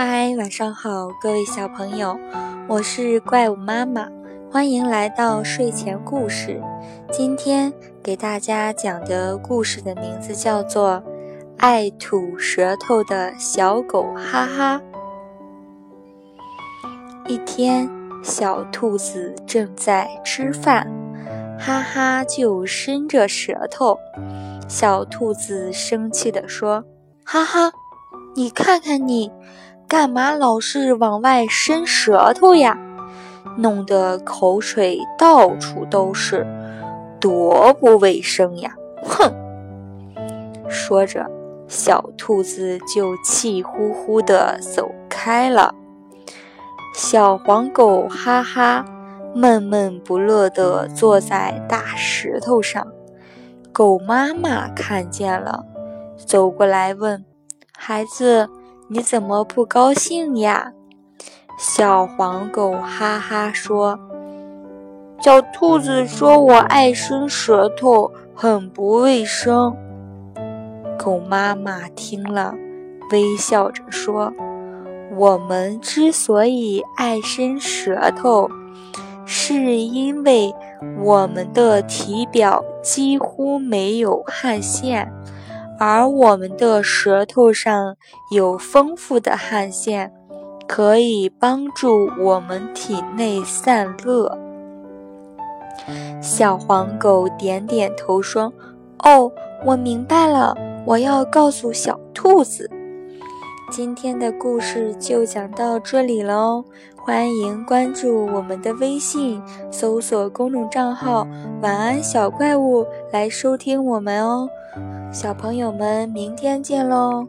嗨，晚上好，各位小朋友，我是怪物妈妈，欢迎来到睡前故事。今天给大家讲的故事的名字叫做《爱吐舌头的小狗哈哈》。一天，小兔子正在吃饭，哈哈就伸着舌头。小兔子生气地说：“哈哈，你看看你！”干嘛老是往外伸舌头呀？弄得口水到处都是，多不卫生呀！哼！说着，小兔子就气呼呼地走开了。小黄狗哈哈，闷闷不乐地坐在大石头上。狗妈妈看见了，走过来问：“孩子。”你怎么不高兴呀？小黄狗哈哈说：“小兔子说我爱伸舌头，很不卫生。”狗妈妈听了，微笑着说：“我们之所以爱伸舌头，是因为我们的体表几乎没有汗腺。”而我们的舌头上有丰富的汗腺，可以帮助我们体内散热。小黄狗点点头说：“哦，我明白了，我要告诉小兔子。”今天的故事就讲到这里喽，欢迎关注我们的微信，搜索公众账号“晚安小怪物”来收听我们哦。小朋友们，明天见喽！